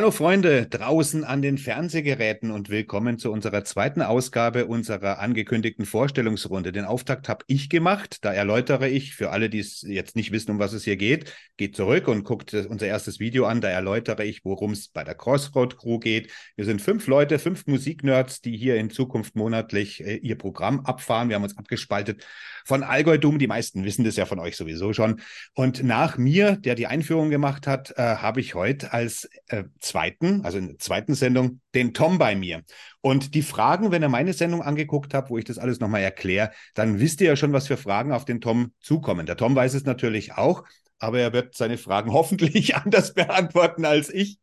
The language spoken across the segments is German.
Hallo Freunde draußen an den Fernsehgeräten und willkommen zu unserer zweiten Ausgabe unserer angekündigten Vorstellungsrunde. Den Auftakt habe ich gemacht. Da erläutere ich für alle, die es jetzt nicht wissen, um was es hier geht, geht zurück und guckt unser erstes Video an. Da erläutere ich, worum es bei der Crossroad Crew geht. Wir sind fünf Leute, fünf Musiknerds, die hier in Zukunft monatlich äh, ihr Programm abfahren. Wir haben uns abgespaltet von Allgäu-Dumm. Die meisten wissen das ja von euch sowieso schon. Und nach mir, der die Einführung gemacht hat, äh, habe ich heute als äh, zweiten, also in der zweiten Sendung, den Tom bei mir. Und die Fragen, wenn ihr meine Sendung angeguckt habt, wo ich das alles nochmal erkläre, dann wisst ihr ja schon, was für Fragen auf den Tom zukommen. Der Tom weiß es natürlich auch, aber er wird seine Fragen hoffentlich anders beantworten als ich.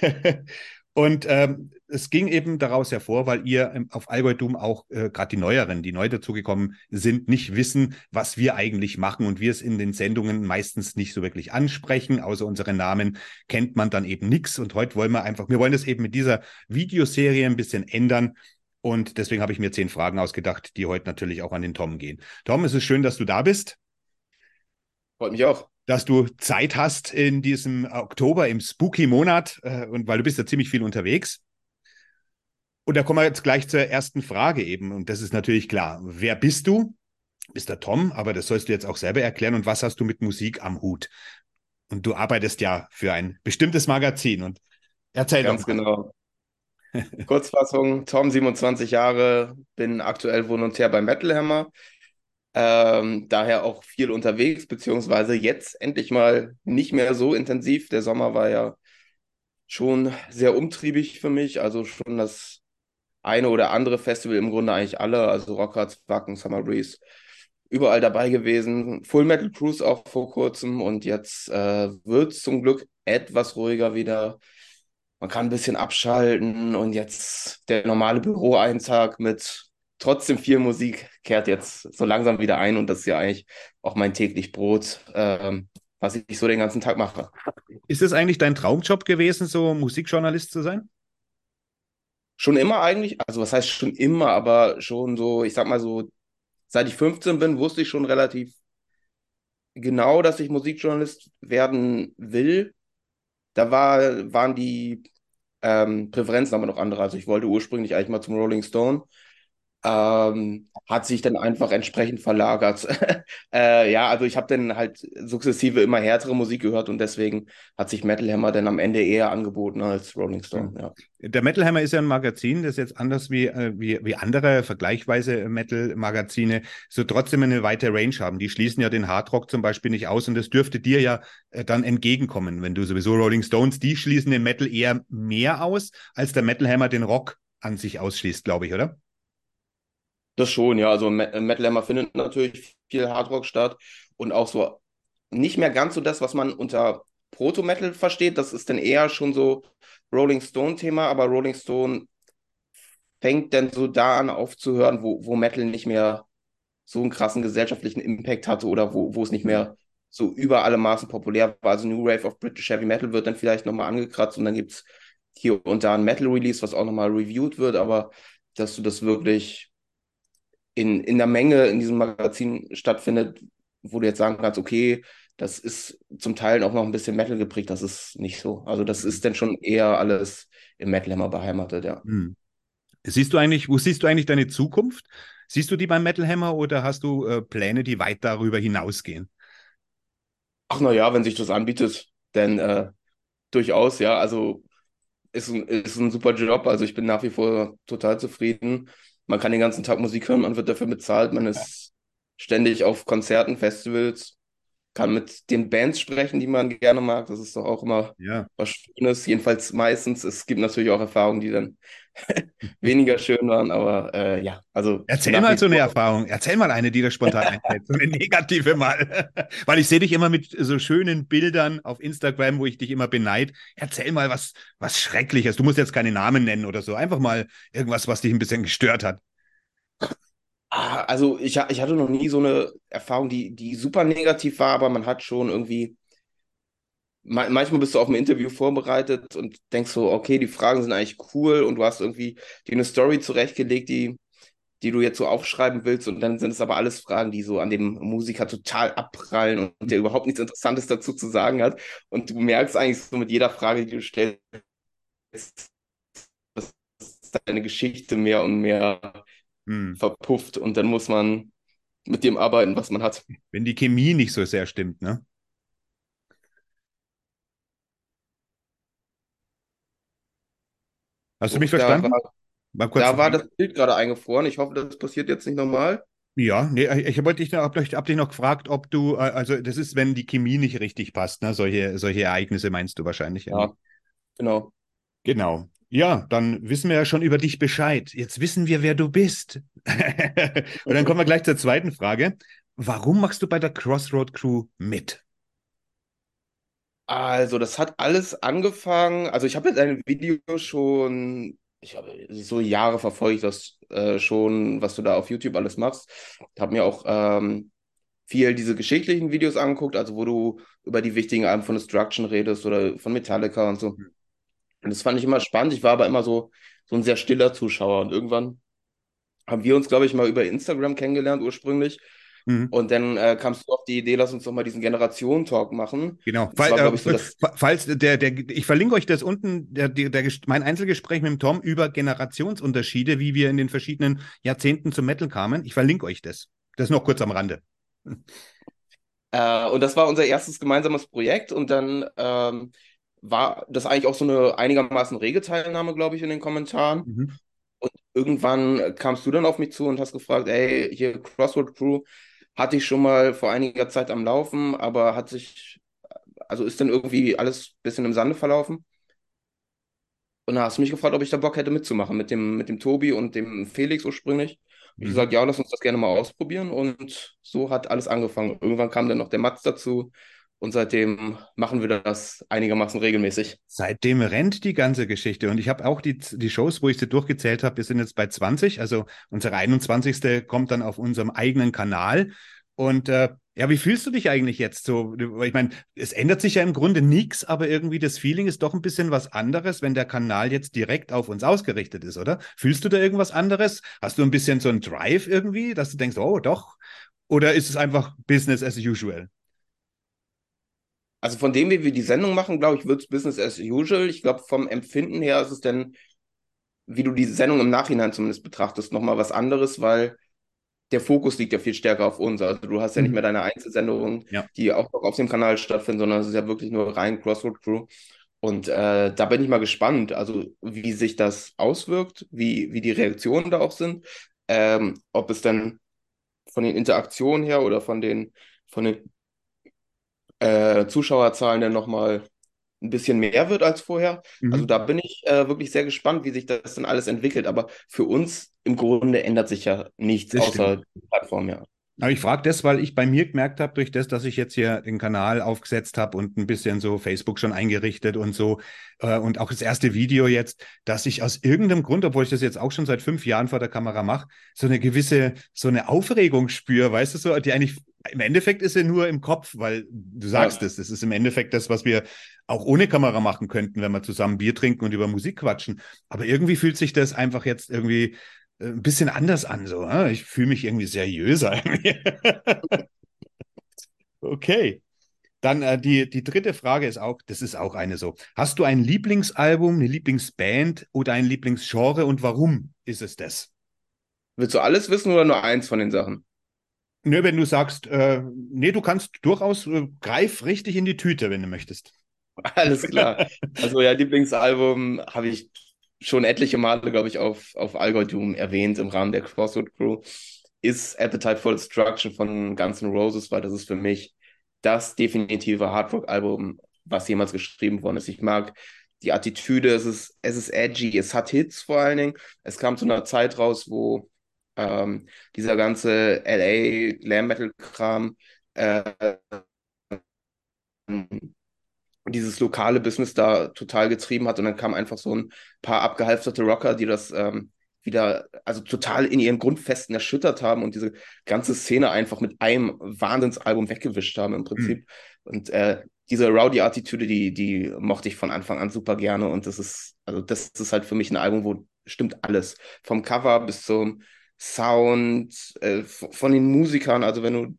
Und ähm, es ging eben daraus hervor, weil ihr ähm, auf Allgäu-Doom auch äh, gerade die Neueren, die neu dazugekommen sind, nicht wissen, was wir eigentlich machen und wir es in den Sendungen meistens nicht so wirklich ansprechen. Außer unseren Namen kennt man dann eben nichts. Und heute wollen wir einfach, wir wollen das eben mit dieser Videoserie ein bisschen ändern. Und deswegen habe ich mir zehn Fragen ausgedacht, die heute natürlich auch an den Tom gehen. Tom, es ist schön, dass du da bist. Freut mich auch dass du Zeit hast in diesem Oktober, im Spooky-Monat, äh, und weil du bist ja ziemlich viel unterwegs. Und da kommen wir jetzt gleich zur ersten Frage eben. Und das ist natürlich klar. Wer bist du? Bist der Tom, aber das sollst du jetzt auch selber erklären. Und was hast du mit Musik am Hut? Und du arbeitest ja für ein bestimmtes Magazin. Und erzähl Ganz mal. genau. Kurzfassung, Tom, 27 Jahre, bin aktuell Volontär bei Metal Hammer. Ähm, daher auch viel unterwegs, beziehungsweise jetzt endlich mal nicht mehr so intensiv. Der Sommer war ja schon sehr umtriebig für mich, also schon das eine oder andere Festival, im Grunde eigentlich alle, also Rockrats, Wacken, Summer Breeze, überall dabei gewesen. Full Metal Cruise auch vor kurzem und jetzt äh, wird es zum Glück etwas ruhiger wieder. Man kann ein bisschen abschalten und jetzt der normale Büroeintag mit trotzdem viel Musik kehrt jetzt so langsam wieder ein und das ist ja eigentlich auch mein täglich Brot, ähm, was ich so den ganzen Tag mache. Ist es eigentlich dein Traumjob gewesen, so Musikjournalist zu sein? Schon immer eigentlich, also was heißt schon immer, aber schon so, ich sag mal so, seit ich 15 bin, wusste ich schon relativ genau, dass ich Musikjournalist werden will. Da war, waren die ähm, Präferenzen aber noch andere. Also ich wollte ursprünglich eigentlich mal zum Rolling Stone ähm, hat sich dann einfach entsprechend verlagert. äh, ja, also ich habe dann halt sukzessive immer härtere Musik gehört und deswegen hat sich Metal Hammer dann am Ende eher angeboten als Rolling Stone. Ja. Der Metal Hammer ist ja ein Magazin, das jetzt anders wie, äh, wie, wie andere vergleichweise Metal-Magazine so trotzdem eine weite Range haben. Die schließen ja den Hardrock zum Beispiel nicht aus und das dürfte dir ja äh, dann entgegenkommen, wenn du sowieso Rolling Stones, die schließen den Metal eher mehr aus, als der Metal Hammer den Rock an sich ausschließt, glaube ich, oder? Das schon, ja. Also Metal Hammer findet natürlich viel Hardrock statt und auch so nicht mehr ganz so das, was man unter Proto-Metal versteht. Das ist dann eher schon so Rolling Stone-Thema, aber Rolling Stone fängt dann so da an aufzuhören, wo, wo Metal nicht mehr so einen krassen gesellschaftlichen Impact hatte oder wo, wo es nicht mehr so über alle Maßen populär war. Also New Wave of British Heavy Metal wird dann vielleicht nochmal angekratzt und dann gibt es hier und da ein Metal-Release, was auch nochmal reviewed wird, aber dass du das wirklich in, in der Menge in diesem Magazin stattfindet, wo du jetzt sagen kannst, okay, das ist zum Teil auch noch ein bisschen Metal geprägt, das ist nicht so. Also das ist dann schon eher alles im Metal Hammer beheimatet, ja. Hm. Siehst du eigentlich, wo siehst du eigentlich deine Zukunft? Siehst du die beim Metal Hammer oder hast du äh, Pläne, die weit darüber hinausgehen? Ach naja, wenn sich das anbietet, dann äh, durchaus, ja. Also ist ein, ist ein super Job. Also ich bin nach wie vor total zufrieden man kann den ganzen Tag Musik hören, man wird dafür bezahlt, man ist ständig auf Konzerten, Festivals, kann mit den Bands sprechen, die man gerne mag. Das ist doch auch immer ja. was Schönes. Jedenfalls meistens. Es gibt natürlich auch Erfahrungen, die dann weniger schön waren, aber äh, ja, also. Erzähl mal so eine Erfahrung. Erzähl mal eine, die da spontan einfällt. So eine negative mal. Weil ich sehe dich immer mit so schönen Bildern auf Instagram, wo ich dich immer beneid. Erzähl mal was, was Schreckliches. Du musst jetzt keine Namen nennen oder so. Einfach mal irgendwas, was dich ein bisschen gestört hat. Ah, also ich, ich hatte noch nie so eine Erfahrung, die, die super negativ war, aber man hat schon irgendwie, manchmal bist du auf ein Interview vorbereitet und denkst so, okay, die Fragen sind eigentlich cool und du hast irgendwie dir eine Story zurechtgelegt, die, die du jetzt so aufschreiben willst und dann sind es aber alles Fragen, die so an dem Musiker total abprallen und, und der überhaupt nichts Interessantes dazu zu sagen hat. Und du merkst eigentlich so mit jeder Frage, die du stellst, dass deine Geschichte mehr und mehr hm. verpufft und dann muss man mit dem arbeiten, was man hat. Wenn die Chemie nicht so sehr stimmt, ne? Hast du mich verstanden? Da war, da war das Bild gerade eingefroren. Ich hoffe, das passiert jetzt nicht nochmal. Ja, nee, ich wollte dich, hab, hab dich noch gefragt, ob du, äh, also das ist, wenn die Chemie nicht richtig passt, ne? Solche, solche Ereignisse meinst du wahrscheinlich. Ja, ja genau. Genau. Ja, dann wissen wir ja schon über dich Bescheid. Jetzt wissen wir, wer du bist. Und dann kommen wir gleich zur zweiten Frage. Warum machst du bei der Crossroad Crew mit? Also, das hat alles angefangen. Also, ich habe jetzt ein Video schon, ich habe so Jahre verfolge ich das äh, schon, was du da auf YouTube alles machst. Ich habe mir auch ähm, viel diese geschichtlichen Videos angeguckt, also wo du über die wichtigen Alben von Destruction redest oder von Metallica und so. Mhm. Und das fand ich immer spannend. Ich war aber immer so, so ein sehr stiller Zuschauer. Und irgendwann haben wir uns, glaube ich, mal über Instagram kennengelernt ursprünglich. Mhm. Und dann äh, kamst du auf die Idee, lass uns doch mal diesen Generationen-Talk machen. Genau. Fall, war, äh, ich, so falls der, der, ich verlinke euch das unten, der, der, der, mein Einzelgespräch mit dem Tom über Generationsunterschiede, wie wir in den verschiedenen Jahrzehnten zum Metal kamen. Ich verlinke euch das. Das noch kurz am Rande. Äh, und das war unser erstes gemeinsames Projekt. Und dann ähm, war das eigentlich auch so eine einigermaßen rege Teilnahme, glaube ich, in den Kommentaren. Mhm. Und irgendwann kamst du dann auf mich zu und hast gefragt, ey, hier Crossroad Crew hatte ich schon mal vor einiger Zeit am Laufen, aber hat sich, also ist dann irgendwie alles ein bisschen im Sande verlaufen. Und da hast du mich gefragt, ob ich da Bock hätte mitzumachen mit dem, mit dem Tobi und dem Felix ursprünglich. Mhm. Ich gesagt, ja, lass uns das gerne mal ausprobieren. Und so hat alles angefangen. Irgendwann kam dann noch der Mats dazu. Und seitdem machen wir das einigermaßen regelmäßig. Seitdem rennt die ganze Geschichte. Und ich habe auch die, die Shows, wo ich sie durchgezählt habe, wir sind jetzt bei 20. Also unsere 21. kommt dann auf unserem eigenen Kanal. Und äh, ja, wie fühlst du dich eigentlich jetzt so? Ich meine, es ändert sich ja im Grunde nichts, aber irgendwie das Feeling ist doch ein bisschen was anderes, wenn der Kanal jetzt direkt auf uns ausgerichtet ist, oder? Fühlst du da irgendwas anderes? Hast du ein bisschen so einen Drive irgendwie, dass du denkst, oh doch? Oder ist es einfach Business as usual? Also von dem, wie wir die Sendung machen, glaube ich, wird es Business as usual. Ich glaube, vom Empfinden her ist es dann, wie du die Sendung im Nachhinein zumindest betrachtest, nochmal was anderes, weil der Fokus liegt ja viel stärker auf uns. Also du hast ja nicht mhm. mehr deine Einzelsendungen, ja. die auch noch auf dem Kanal stattfinden, sondern es ist ja wirklich nur rein Crossroad Crew. Und äh, da bin ich mal gespannt, also wie sich das auswirkt, wie, wie die Reaktionen da auch sind, ähm, ob es dann von den Interaktionen her oder von den, von den äh, Zuschauerzahlen dann nochmal ein bisschen mehr wird als vorher. Mhm. Also da bin ich äh, wirklich sehr gespannt, wie sich das dann alles entwickelt. Aber für uns im Grunde ändert sich ja nichts das außer stimmt. die Plattform, ja. Aber ich frage das, weil ich bei mir gemerkt habe, durch das, dass ich jetzt hier den Kanal aufgesetzt habe und ein bisschen so Facebook schon eingerichtet und so äh, und auch das erste Video jetzt, dass ich aus irgendeinem Grund, obwohl ich das jetzt auch schon seit fünf Jahren vor der Kamera mache, so eine gewisse, so eine Aufregung spüre, weißt du so, die eigentlich im Endeffekt ist sie nur im Kopf, weil du sagst es, ja. es ist im Endeffekt das, was wir auch ohne Kamera machen könnten, wenn wir zusammen Bier trinken und über Musik quatschen. Aber irgendwie fühlt sich das einfach jetzt irgendwie ein bisschen anders an. So. Ich fühle mich irgendwie seriöser. okay. Dann äh, die, die dritte Frage ist auch, das ist auch eine so. Hast du ein Lieblingsalbum, eine Lieblingsband oder ein Lieblingsgenre und warum ist es das? Willst du alles wissen oder nur eins von den Sachen? Nö, wenn du sagst, äh, nee, du kannst durchaus, äh, greif richtig in die Tüte, wenn du möchtest. Alles klar. Also ja, Lieblingsalbum habe ich schon etliche Male, glaube ich, auf, auf Algorithm erwähnt im Rahmen der Crossroad Crew, ist Appetite for Destruction von Guns N' Roses, weil das ist für mich das definitive Hardrock-Album, was jemals geschrieben worden ist. Ich mag die Attitüde, es ist, es ist edgy, es hat Hits vor allen Dingen. Es kam zu einer Zeit raus, wo ähm, dieser ganze LA Glam Metal Kram äh, dieses lokale Business da total getrieben hat und dann kamen einfach so ein paar abgehalfterte Rocker, die das ähm, wieder, also total in ihren Grundfesten erschüttert haben und diese ganze Szene einfach mit einem Wahnsinnsalbum weggewischt haben im Prinzip. Mhm. Und äh, diese Rowdy-Attitüde, die, die mochte ich von Anfang an super gerne und das ist, also das ist halt für mich ein Album, wo stimmt alles. Vom Cover bis zum Sound, äh, von den Musikern, also wenn du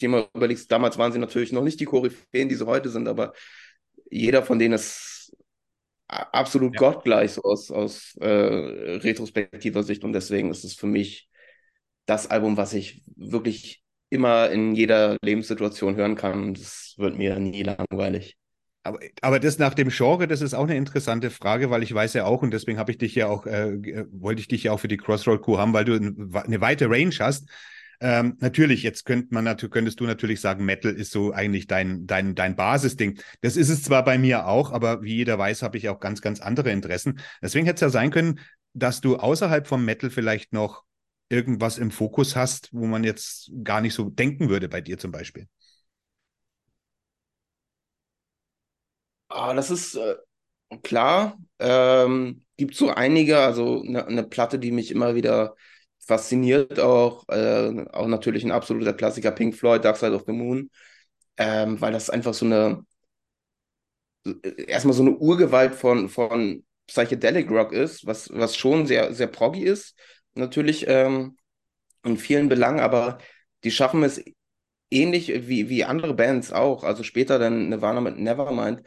dir mal überlegst, damals waren sie natürlich noch nicht die Koryphäen, die sie heute sind, aber jeder von denen ist absolut ja. gottgleich so aus, aus äh, retrospektiver Sicht und deswegen ist es für mich das Album, was ich wirklich immer in jeder Lebenssituation hören kann. Das wird mir nie langweilig. Aber, aber das nach dem Genre, das ist auch eine interessante Frage, weil ich weiß ja auch, und deswegen habe ich dich ja auch, äh, wollte ich dich ja auch für die Crossroad Crew haben, weil du eine weite Range hast. Ähm, natürlich, jetzt könnt man könntest du natürlich sagen, Metal ist so eigentlich dein, dein, dein Basisding. Das ist es zwar bei mir auch, aber wie jeder weiß, habe ich auch ganz, ganz andere Interessen. Deswegen hätte es ja sein können, dass du außerhalb vom Metal vielleicht noch irgendwas im Fokus hast, wo man jetzt gar nicht so denken würde bei dir zum Beispiel. Ah, das ist äh, klar. Ähm, gibt so einige, also eine, eine Platte, die mich immer wieder fasziniert, auch, äh, auch natürlich ein absoluter Klassiker, Pink Floyd, Dark Side of the Moon, ähm, weil das einfach so eine, erstmal so eine Urgewalt von, von Psychedelic Rock ist, was, was schon sehr, sehr proggy ist, natürlich ähm, in vielen Belangen, aber die schaffen es ähnlich wie, wie andere Bands auch, also später dann Nirvana mit Nevermind,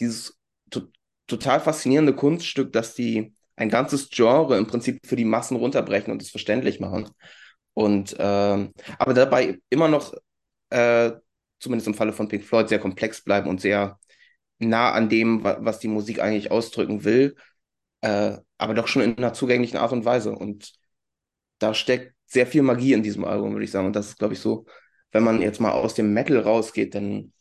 dieses to total faszinierende Kunststück, dass die ein ganzes Genre im Prinzip für die Massen runterbrechen und es verständlich machen. Und ähm, aber dabei immer noch, äh, zumindest im Falle von Pink Floyd, sehr komplex bleiben und sehr nah an dem, was die Musik eigentlich ausdrücken will, äh, aber doch schon in einer zugänglichen Art und Weise. Und da steckt sehr viel Magie in diesem Album, würde ich sagen. Und das ist, glaube ich, so, wenn man jetzt mal aus dem Metal rausgeht, dann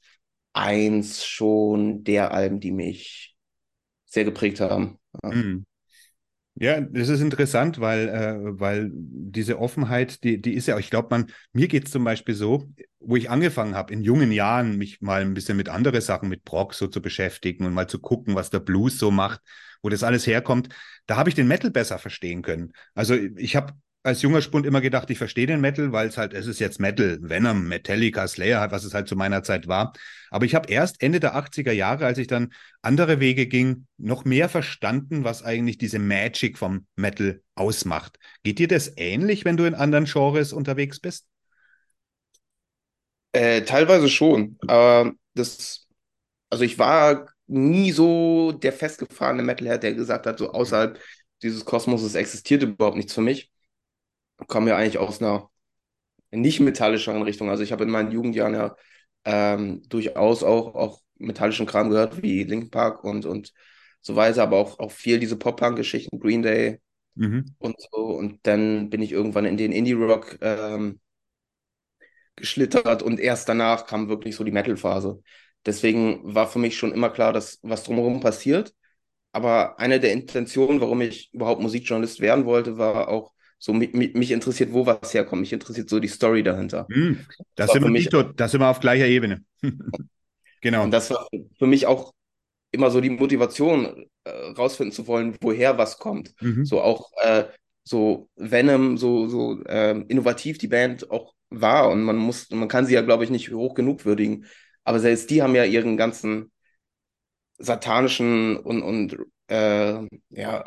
eins schon der Alben, die mich sehr geprägt haben. Mhm. Ja, das ist interessant, weil, äh, weil diese Offenheit, die, die ist ja, ich glaube, man, mir geht es zum Beispiel so, wo ich angefangen habe, in jungen Jahren mich mal ein bisschen mit anderen Sachen, mit Brock so zu beschäftigen und mal zu gucken, was der Blues so macht, wo das alles herkommt, da habe ich den Metal besser verstehen können. Also ich habe als junger Spund immer gedacht, ich verstehe den Metal, weil es halt, es ist jetzt Metal, Venom, Metallica, Slayer, was es halt zu meiner Zeit war. Aber ich habe erst Ende der 80er Jahre, als ich dann andere Wege ging, noch mehr verstanden, was eigentlich diese Magic vom Metal ausmacht. Geht dir das ähnlich, wenn du in anderen Genres unterwegs bist? Äh, teilweise schon. Äh, das, also ich war nie so der festgefahrene Metalhead, der gesagt hat, so außerhalb dieses Kosmoses existiert überhaupt nichts für mich komme ja eigentlich aus einer nicht metallischeren Richtung. Also ich habe in meinen Jugendjahren ja ähm, durchaus auch, auch metallischen Kram gehört, wie Linkin Park und, und so weiter, aber auch, auch viel diese Pop-Punk-Geschichten, Green Day mhm. und so. Und dann bin ich irgendwann in den Indie-Rock ähm, geschlittert und erst danach kam wirklich so die Metal-Phase. Deswegen war für mich schon immer klar, dass was drumherum passiert. Aber eine der Intentionen, warum ich überhaupt Musikjournalist werden wollte, war auch so mich, mich interessiert, wo was herkommt. Mich interessiert so die Story dahinter. Mm, das, das sind wir mich, dort, das sind wir auf gleicher Ebene. genau. Und das war für mich auch immer so die Motivation, äh, rausfinden zu wollen, woher was kommt. Mhm. So auch äh, so Venom, so, so äh, innovativ die Band auch war. Und man muss, man kann sie ja, glaube ich, nicht hoch genug würdigen. Aber selbst die haben ja ihren ganzen satanischen und, und äh, ja,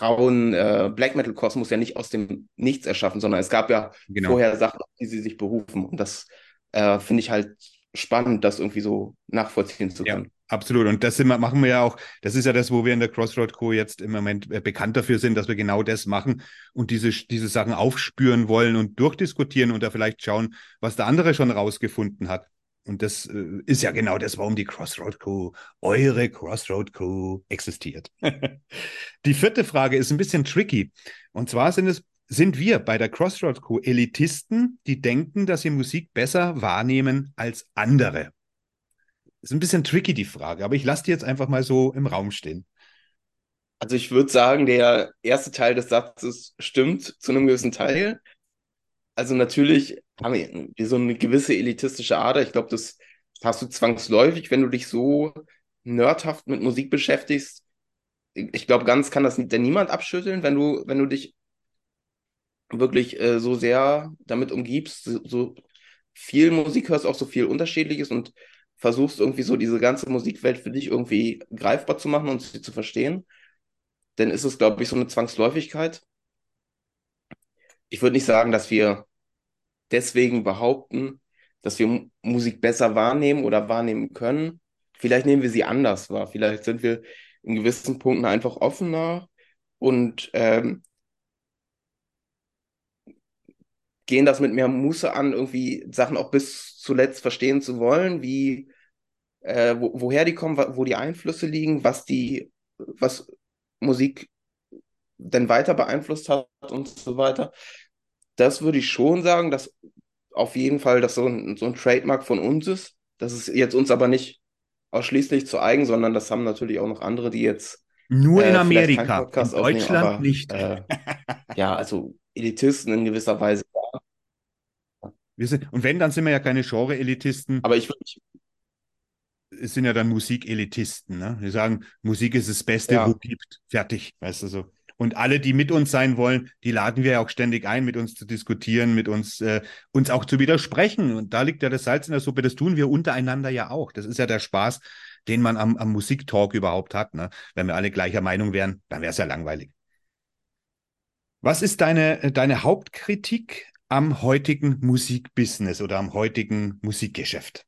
rauen äh, Black Metal Kosmos ja nicht aus dem Nichts erschaffen, sondern es gab ja genau. vorher Sachen, auf die sie sich berufen. Und das äh, finde ich halt spannend, das irgendwie so nachvollziehen zu können. Ja, absolut. Und das wir, machen wir ja auch, das ist ja das, wo wir in der Crossroad Co. jetzt im Moment äh, bekannt dafür sind, dass wir genau das machen und diese, diese Sachen aufspüren wollen und durchdiskutieren und da vielleicht schauen, was der andere schon rausgefunden hat. Und das äh, ist ja genau das, warum die Crossroad Crew, eure Crossroad Crew existiert. die vierte Frage ist ein bisschen tricky. Und zwar sind es, sind wir bei der Crossroad Crew Elitisten, die denken, dass sie Musik besser wahrnehmen als andere? Ist ein bisschen tricky, die Frage, aber ich lasse die jetzt einfach mal so im Raum stehen. Also ich würde sagen, der erste Teil des Satzes stimmt zu einem gewissen Teil. Also natürlich haben so eine gewisse elitistische Ader. Ich glaube, das hast du zwangsläufig, wenn du dich so nerdhaft mit Musik beschäftigst. Ich glaube, ganz kann das denn niemand abschütteln, wenn du, wenn du dich wirklich äh, so sehr damit umgibst, so viel Musik hörst, auch so viel Unterschiedliches und versuchst irgendwie so diese ganze Musikwelt für dich irgendwie greifbar zu machen und sie zu verstehen, dann ist es, glaube ich, so eine Zwangsläufigkeit. Ich würde nicht sagen, dass wir deswegen behaupten, dass wir Musik besser wahrnehmen oder wahrnehmen können. Vielleicht nehmen wir sie anders wahr. Vielleicht sind wir in gewissen Punkten einfach offener und ähm, gehen das mit mehr Muße an, irgendwie Sachen auch bis zuletzt verstehen zu wollen, wie äh, wo, woher die kommen, wo die Einflüsse liegen, was die, was Musik denn weiter beeinflusst hat und so weiter. Das würde ich schon sagen, dass auf jeden Fall das so ein, so ein Trademark von uns ist. Das ist jetzt uns aber nicht ausschließlich zu eigen, sondern das haben natürlich auch noch andere, die jetzt nur in äh, Amerika, in Deutschland aber, nicht. Äh, ja, also Elitisten in gewisser Weise. Wir sind, und wenn, dann sind wir ja keine Genre-Elitisten. Aber ich, ich es sind ja dann Musikelitisten. Ne? Die sagen, Musik ist das Beste, ja. wo gibt. Fertig, weißt du so. Und alle, die mit uns sein wollen, die laden wir ja auch ständig ein, mit uns zu diskutieren, mit uns, äh, uns auch zu widersprechen. Und da liegt ja das Salz in der Suppe. Das tun wir untereinander ja auch. Das ist ja der Spaß, den man am, am Musiktalk überhaupt hat. Ne? Wenn wir alle gleicher Meinung wären, dann wäre es ja langweilig. Was ist deine, deine Hauptkritik am heutigen Musikbusiness oder am heutigen Musikgeschäft?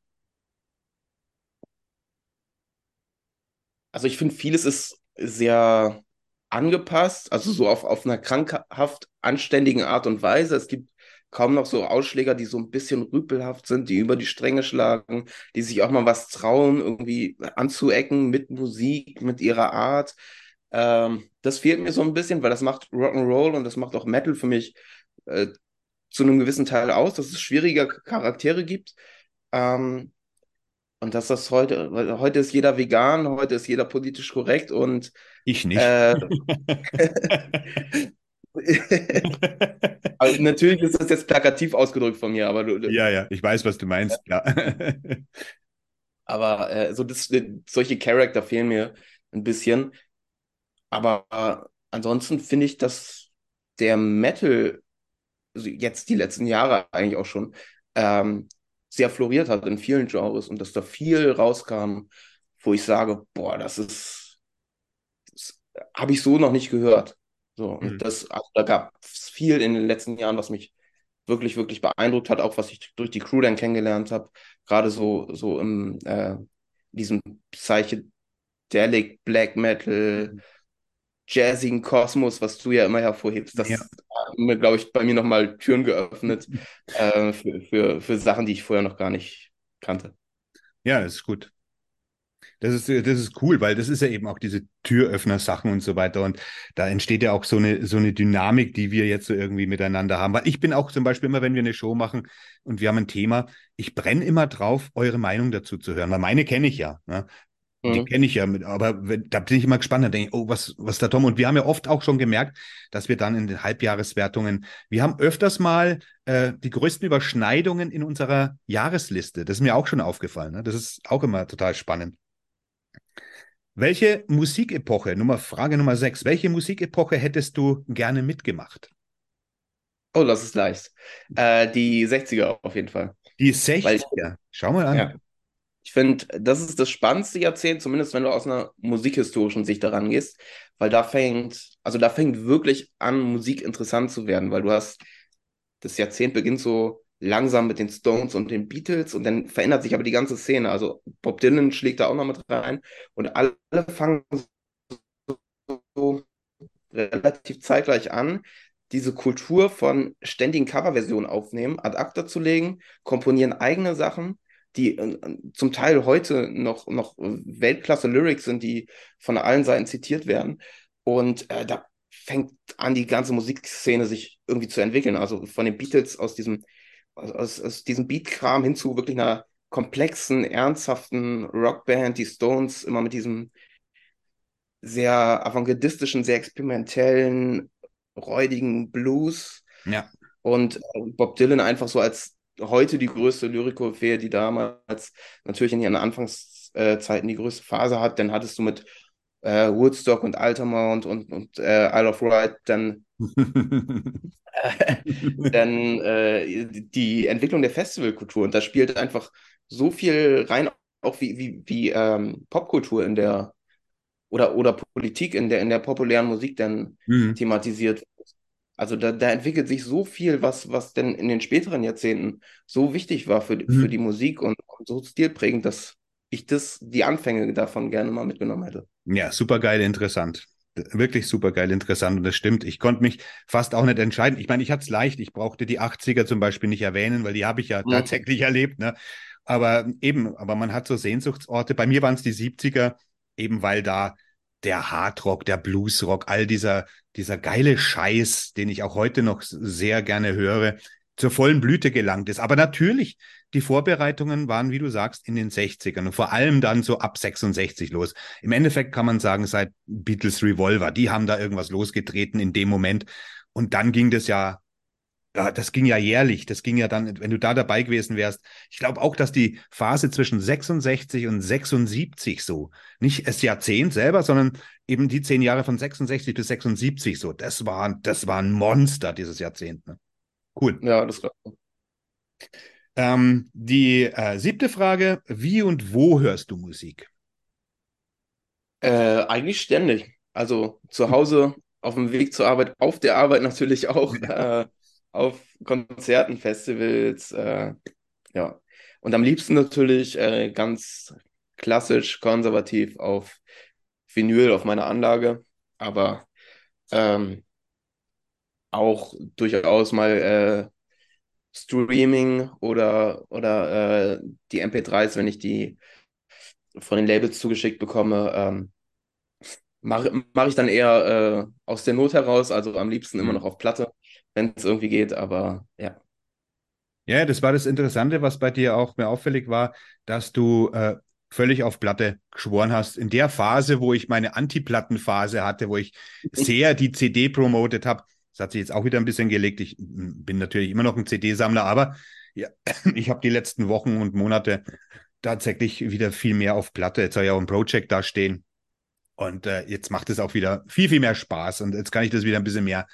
Also ich finde, vieles ist sehr angepasst, also so auf, auf einer krankhaft anständigen Art und Weise. Es gibt kaum noch so Ausschläger, die so ein bisschen rüpelhaft sind, die über die Stränge schlagen, die sich auch mal was trauen, irgendwie anzuecken mit Musik, mit ihrer Art. Ähm, das fehlt mir so ein bisschen, weil das macht Rock'n'Roll und das macht auch Metal für mich äh, zu einem gewissen Teil aus, dass es schwierige Charaktere gibt. Ähm, und dass das heute, heute ist jeder vegan, heute ist jeder politisch korrekt und ich nicht. Äh, also natürlich ist das jetzt plakativ ausgedrückt von mir, aber du. Ja, ja, ich weiß, was du meinst, ja. aber äh, so das, solche Charakter fehlen mir ein bisschen. Aber äh, ansonsten finde ich, dass der Metal, also jetzt die letzten Jahre eigentlich auch schon, ähm, sehr floriert hat in vielen Genres und dass da viel rauskam, wo ich sage, boah, das ist, habe ich so noch nicht gehört. So, und mhm. das, also da gab es viel in den letzten Jahren, was mich wirklich, wirklich beeindruckt hat, auch was ich durch die Crew dann kennengelernt habe, gerade so, so im äh, diesem Psychedelic Black Metal, mhm jazzigen Kosmos, was du ja immer hervorhebst. Das ja. hat mir, glaube ich, bei mir nochmal Türen geöffnet äh, für, für, für Sachen, die ich vorher noch gar nicht kannte. Ja, das ist gut. Das ist, das ist cool, weil das ist ja eben auch diese Türöffner-Sachen und so weiter. Und da entsteht ja auch so eine, so eine Dynamik, die wir jetzt so irgendwie miteinander haben. Weil ich bin auch zum Beispiel immer, wenn wir eine Show machen und wir haben ein Thema, ich brenne immer drauf, eure Meinung dazu zu hören, weil meine kenne ich ja. Ne? Die mhm. kenne ich ja, mit, aber wenn, da bin ich immer gespannt, da denke ich, oh, was, was da Tom? Und wir haben ja oft auch schon gemerkt, dass wir dann in den Halbjahreswertungen, wir haben öfters mal äh, die größten Überschneidungen in unserer Jahresliste. Das ist mir auch schon aufgefallen. Ne? Das ist auch immer total spannend. Welche Musikepoche, Nummer, Frage Nummer sechs, welche Musikepoche hättest du gerne mitgemacht? Oh, das ist leicht. Äh, die 60er auf jeden Fall. Die 60er, schau mal an. Ja. Ich finde, das ist das spannendste Jahrzehnt, zumindest wenn du aus einer musikhistorischen Sicht daran gehst, weil da fängt, also da fängt wirklich an, Musik interessant zu werden, weil du hast, das Jahrzehnt beginnt so langsam mit den Stones und den Beatles und dann verändert sich aber die ganze Szene. Also Bob Dylan schlägt da auch noch mit rein und alle fangen so relativ zeitgleich an, diese Kultur von ständigen Coverversionen aufnehmen, ad acta zu legen, komponieren eigene Sachen die äh, zum Teil heute noch, noch Weltklasse-Lyrics sind, die von allen Seiten zitiert werden. Und äh, da fängt an, die ganze Musikszene sich irgendwie zu entwickeln. Also von den Beatles aus diesem, aus, aus diesem Beat-Kram hin zu wirklich einer komplexen, ernsthaften Rockband, die Stones immer mit diesem sehr avantgardistischen, sehr experimentellen, räudigen Blues. Ja. Und äh, Bob Dylan einfach so als heute die größte Lyrikophäe, die damals natürlich in ihren Anfangszeiten die größte Phase hat. Dann hattest du mit äh, Woodstock und Altamont und, und äh, Isle of Wight dann, äh, dann äh, die Entwicklung der Festivalkultur. Und da spielt einfach so viel rein, auch wie, wie, wie ähm, Popkultur in der oder, oder Politik in der, in der populären Musik dann mhm. thematisiert also da, da entwickelt sich so viel, was, was denn in den späteren Jahrzehnten so wichtig war für, mhm. für die Musik und, und so stilprägend, das ich das, die Anfänge davon gerne mal mitgenommen hätte. Ja, super geil, interessant. Wirklich super geil, interessant. Und das stimmt. Ich konnte mich fast auch nicht entscheiden. Ich meine, ich hatte es leicht. Ich brauchte die 80er zum Beispiel nicht erwähnen, weil die habe ich ja mhm. tatsächlich erlebt. Ne? Aber eben, aber man hat so Sehnsuchtsorte. Bei mir waren es die 70er, eben weil da der Hardrock, der Bluesrock, all dieser, dieser geile Scheiß, den ich auch heute noch sehr gerne höre, zur vollen Blüte gelangt ist. Aber natürlich, die Vorbereitungen waren, wie du sagst, in den 60ern und vor allem dann so ab 66 los. Im Endeffekt kann man sagen, seit Beatles Revolver, die haben da irgendwas losgetreten in dem Moment. Und dann ging das ja, das ging ja jährlich. Das ging ja dann, wenn du da dabei gewesen wärst. Ich glaube auch, dass die Phase zwischen 66 und 76 so, nicht das Jahrzehnt selber, sondern eben die zehn Jahre von 66 bis 76 so, das war, das war ein Monster, dieses Jahrzehnt. Ne? Cool. Ja, das glaube ich. Ähm, die äh, siebte Frage: Wie und wo hörst du Musik? Äh, eigentlich ständig. Also zu Hause, auf dem Weg zur Arbeit, auf der Arbeit natürlich auch, äh, auf Konzerten, Festivals, äh, ja. Und am liebsten natürlich äh, ganz klassisch, konservativ auf Vinyl, auf meiner Anlage, aber ähm, auch durchaus mal äh, Streaming oder, oder äh, die MP3s, wenn ich die von den Labels zugeschickt bekomme, ähm, mache mach ich dann eher äh, aus der Not heraus, also am liebsten immer mhm. noch auf Platte, wenn es irgendwie geht, aber ja. Ja, das war das Interessante, was bei dir auch mir auffällig war, dass du äh, völlig auf Platte geschworen hast. In der Phase, wo ich meine Anti-Platten-Phase hatte, wo ich sehr die CD promotet habe, das hat sich jetzt auch wieder ein bisschen gelegt. Ich bin natürlich immer noch ein CD-Sammler, aber ja, ich habe die letzten Wochen und Monate tatsächlich wieder viel mehr auf Platte. Jetzt soll ja auch ein Project da stehen. Und äh, jetzt macht es auch wieder viel, viel mehr Spaß. Und jetzt kann ich das wieder ein bisschen mehr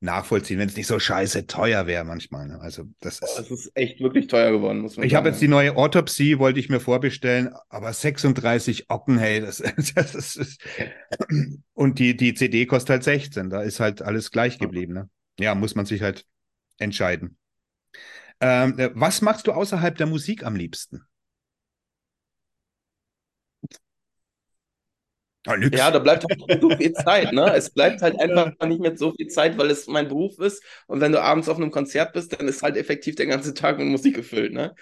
nachvollziehen, wenn es nicht so scheiße teuer wäre manchmal. Ne? Also das ist, das ist echt wirklich teuer geworden, muss man Ich habe jetzt die neue Autopsie, wollte ich mir vorbestellen, aber 36 Ocken, hey, das, das ist, und die, die CD kostet halt 16, da ist halt alles gleich geblieben. Ne? Ja, muss man sich halt entscheiden. Ähm, äh, was machst du außerhalb der Musik am liebsten? Ja, ja, da bleibt halt nicht so viel Zeit, ne? Es bleibt halt einfach nicht mehr so viel Zeit, weil es mein Beruf ist. Und wenn du abends auf einem Konzert bist, dann ist halt effektiv der ganze Tag mit Musik gefüllt, ne?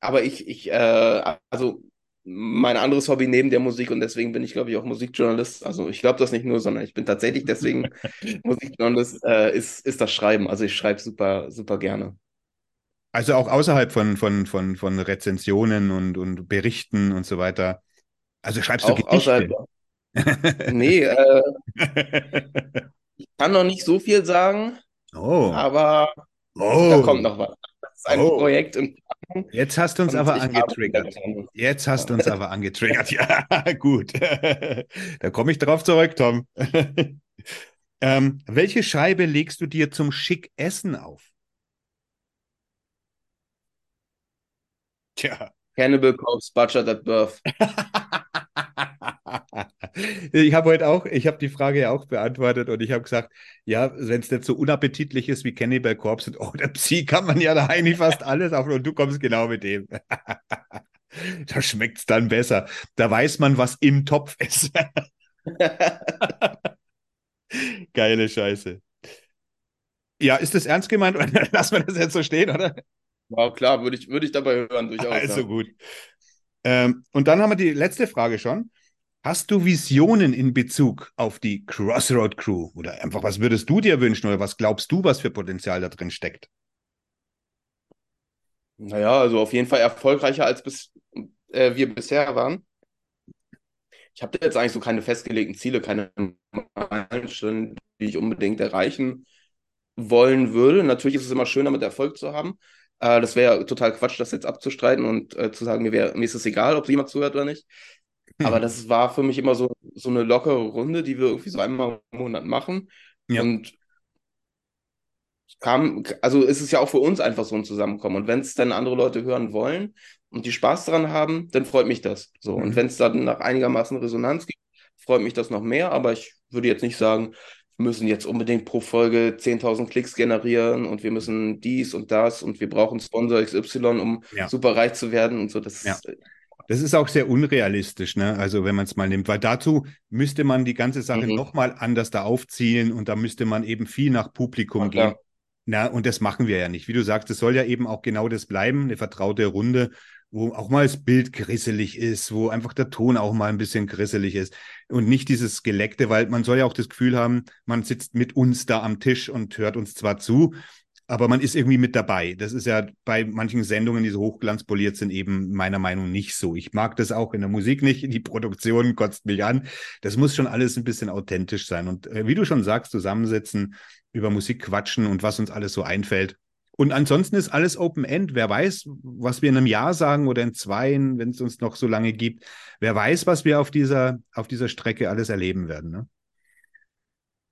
Aber ich, ich, äh, also mein anderes Hobby neben der Musik und deswegen bin ich, glaube ich, auch Musikjournalist. Also ich glaube das nicht nur, sondern ich bin tatsächlich deswegen Musikjournalist, äh, ist, ist das Schreiben. Also ich schreibe super, super gerne. Also auch außerhalb von, von, von, von Rezensionen und, und Berichten und so weiter. Also schreibst du auch Gedichte? Außerhalb, Nee, äh, ich kann noch nicht so viel sagen, oh. aber oh. da kommt noch was. Das ist ein oh. Projekt im Jetzt hast du uns aber angetriggert. Jetzt hast du uns aber angetriggert. Ja, gut. da komme ich drauf zurück, Tom. ähm, welche Scheibe legst du dir zum schick Essen auf? Tja. Cannibal Corpse Butchered at Birth. ich habe heute auch, ich habe die Frage ja auch beantwortet und ich habe gesagt, ja, wenn es nicht so unappetitlich ist wie Cannibal Corpse und oh, der Psi kann man ja da eigentlich fast alles auf und du kommst genau mit dem. da schmeckt es dann besser. Da weiß man, was im Topf ist. Geile Scheiße. Ja, ist das ernst gemeint? Lass wir das jetzt so stehen, oder? Ja, klar, würde ich, würd ich dabei hören, durchaus. Also ja. gut. Ähm, und dann haben wir die letzte Frage schon. Hast du Visionen in Bezug auf die Crossroad Crew? Oder einfach, was würdest du dir wünschen oder was glaubst du, was für Potenzial da drin steckt? Naja, also auf jeden Fall erfolgreicher als bis, äh, wir bisher waren. Ich habe jetzt eigentlich so keine festgelegten Ziele, keine Meilensteine, die ich unbedingt erreichen wollen würde. Natürlich ist es immer schöner, mit Erfolg zu haben. Äh, das wäre ja total Quatsch, das jetzt abzustreiten und äh, zu sagen, mir, wär, mir ist es egal, ob jemand zuhört oder nicht. Aber das war für mich immer so, so eine lockere Runde, die wir irgendwie so einmal im Monat machen. Ja. Und kam, also ist es ja auch für uns einfach so ein Zusammenkommen. Und wenn es dann andere Leute hören wollen und die Spaß daran haben, dann freut mich das. So. Mhm. Und wenn es dann nach einigermaßen Resonanz gibt, freut mich das noch mehr. Aber ich würde jetzt nicht sagen, wir müssen jetzt unbedingt pro Folge 10.000 Klicks generieren und wir müssen dies und das und wir brauchen Sponsor XY, um ja. super reich zu werden und so. Das ja. Das ist auch sehr unrealistisch, ne? Also wenn man es mal nimmt, weil dazu müsste man die ganze Sache mhm. nochmal anders da aufziehen und da müsste man eben viel nach Publikum ja, gehen. Na, und das machen wir ja nicht. Wie du sagst, es soll ja eben auch genau das bleiben, eine vertraute Runde, wo auch mal das Bild grisselig ist, wo einfach der Ton auch mal ein bisschen grisselig ist und nicht dieses Geleckte, weil man soll ja auch das Gefühl haben, man sitzt mit uns da am Tisch und hört uns zwar zu, aber man ist irgendwie mit dabei. Das ist ja bei manchen Sendungen, die so hochglanzpoliert sind, eben meiner Meinung nach nicht so. Ich mag das auch in der Musik nicht. Die Produktion kotzt mich an. Das muss schon alles ein bisschen authentisch sein. Und äh, wie du schon sagst, zusammensetzen, über Musik quatschen und was uns alles so einfällt. Und ansonsten ist alles Open End. Wer weiß, was wir in einem Jahr sagen oder in zwei, wenn es uns noch so lange gibt. Wer weiß, was wir auf dieser, auf dieser Strecke alles erleben werden. Ne?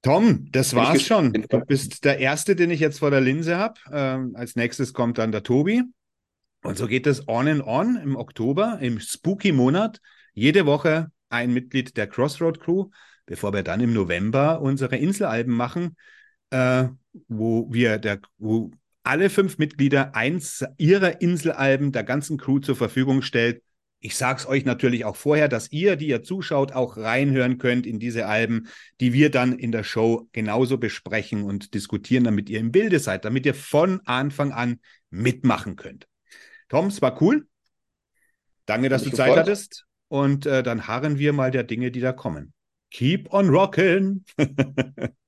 Tom, das war's schon. Du bist der Erste, den ich jetzt vor der Linse habe. Ähm, als nächstes kommt dann der Tobi. Und so geht es on and on im Oktober, im Spooky-Monat. Jede Woche ein Mitglied der Crossroad Crew, bevor wir dann im November unsere Inselalben machen, äh, wo wir der, wo alle fünf Mitglieder eins ihrer Inselalben der ganzen Crew zur Verfügung stellt ich sage es euch natürlich auch vorher, dass ihr, die ihr zuschaut, auch reinhören könnt in diese Alben, die wir dann in der Show genauso besprechen und diskutieren, damit ihr im Bilde seid, damit ihr von Anfang an mitmachen könnt. Tom, es war cool. Danke, dass du gefreut. Zeit hattest. Und äh, dann harren wir mal der Dinge, die da kommen. Keep on rockin'.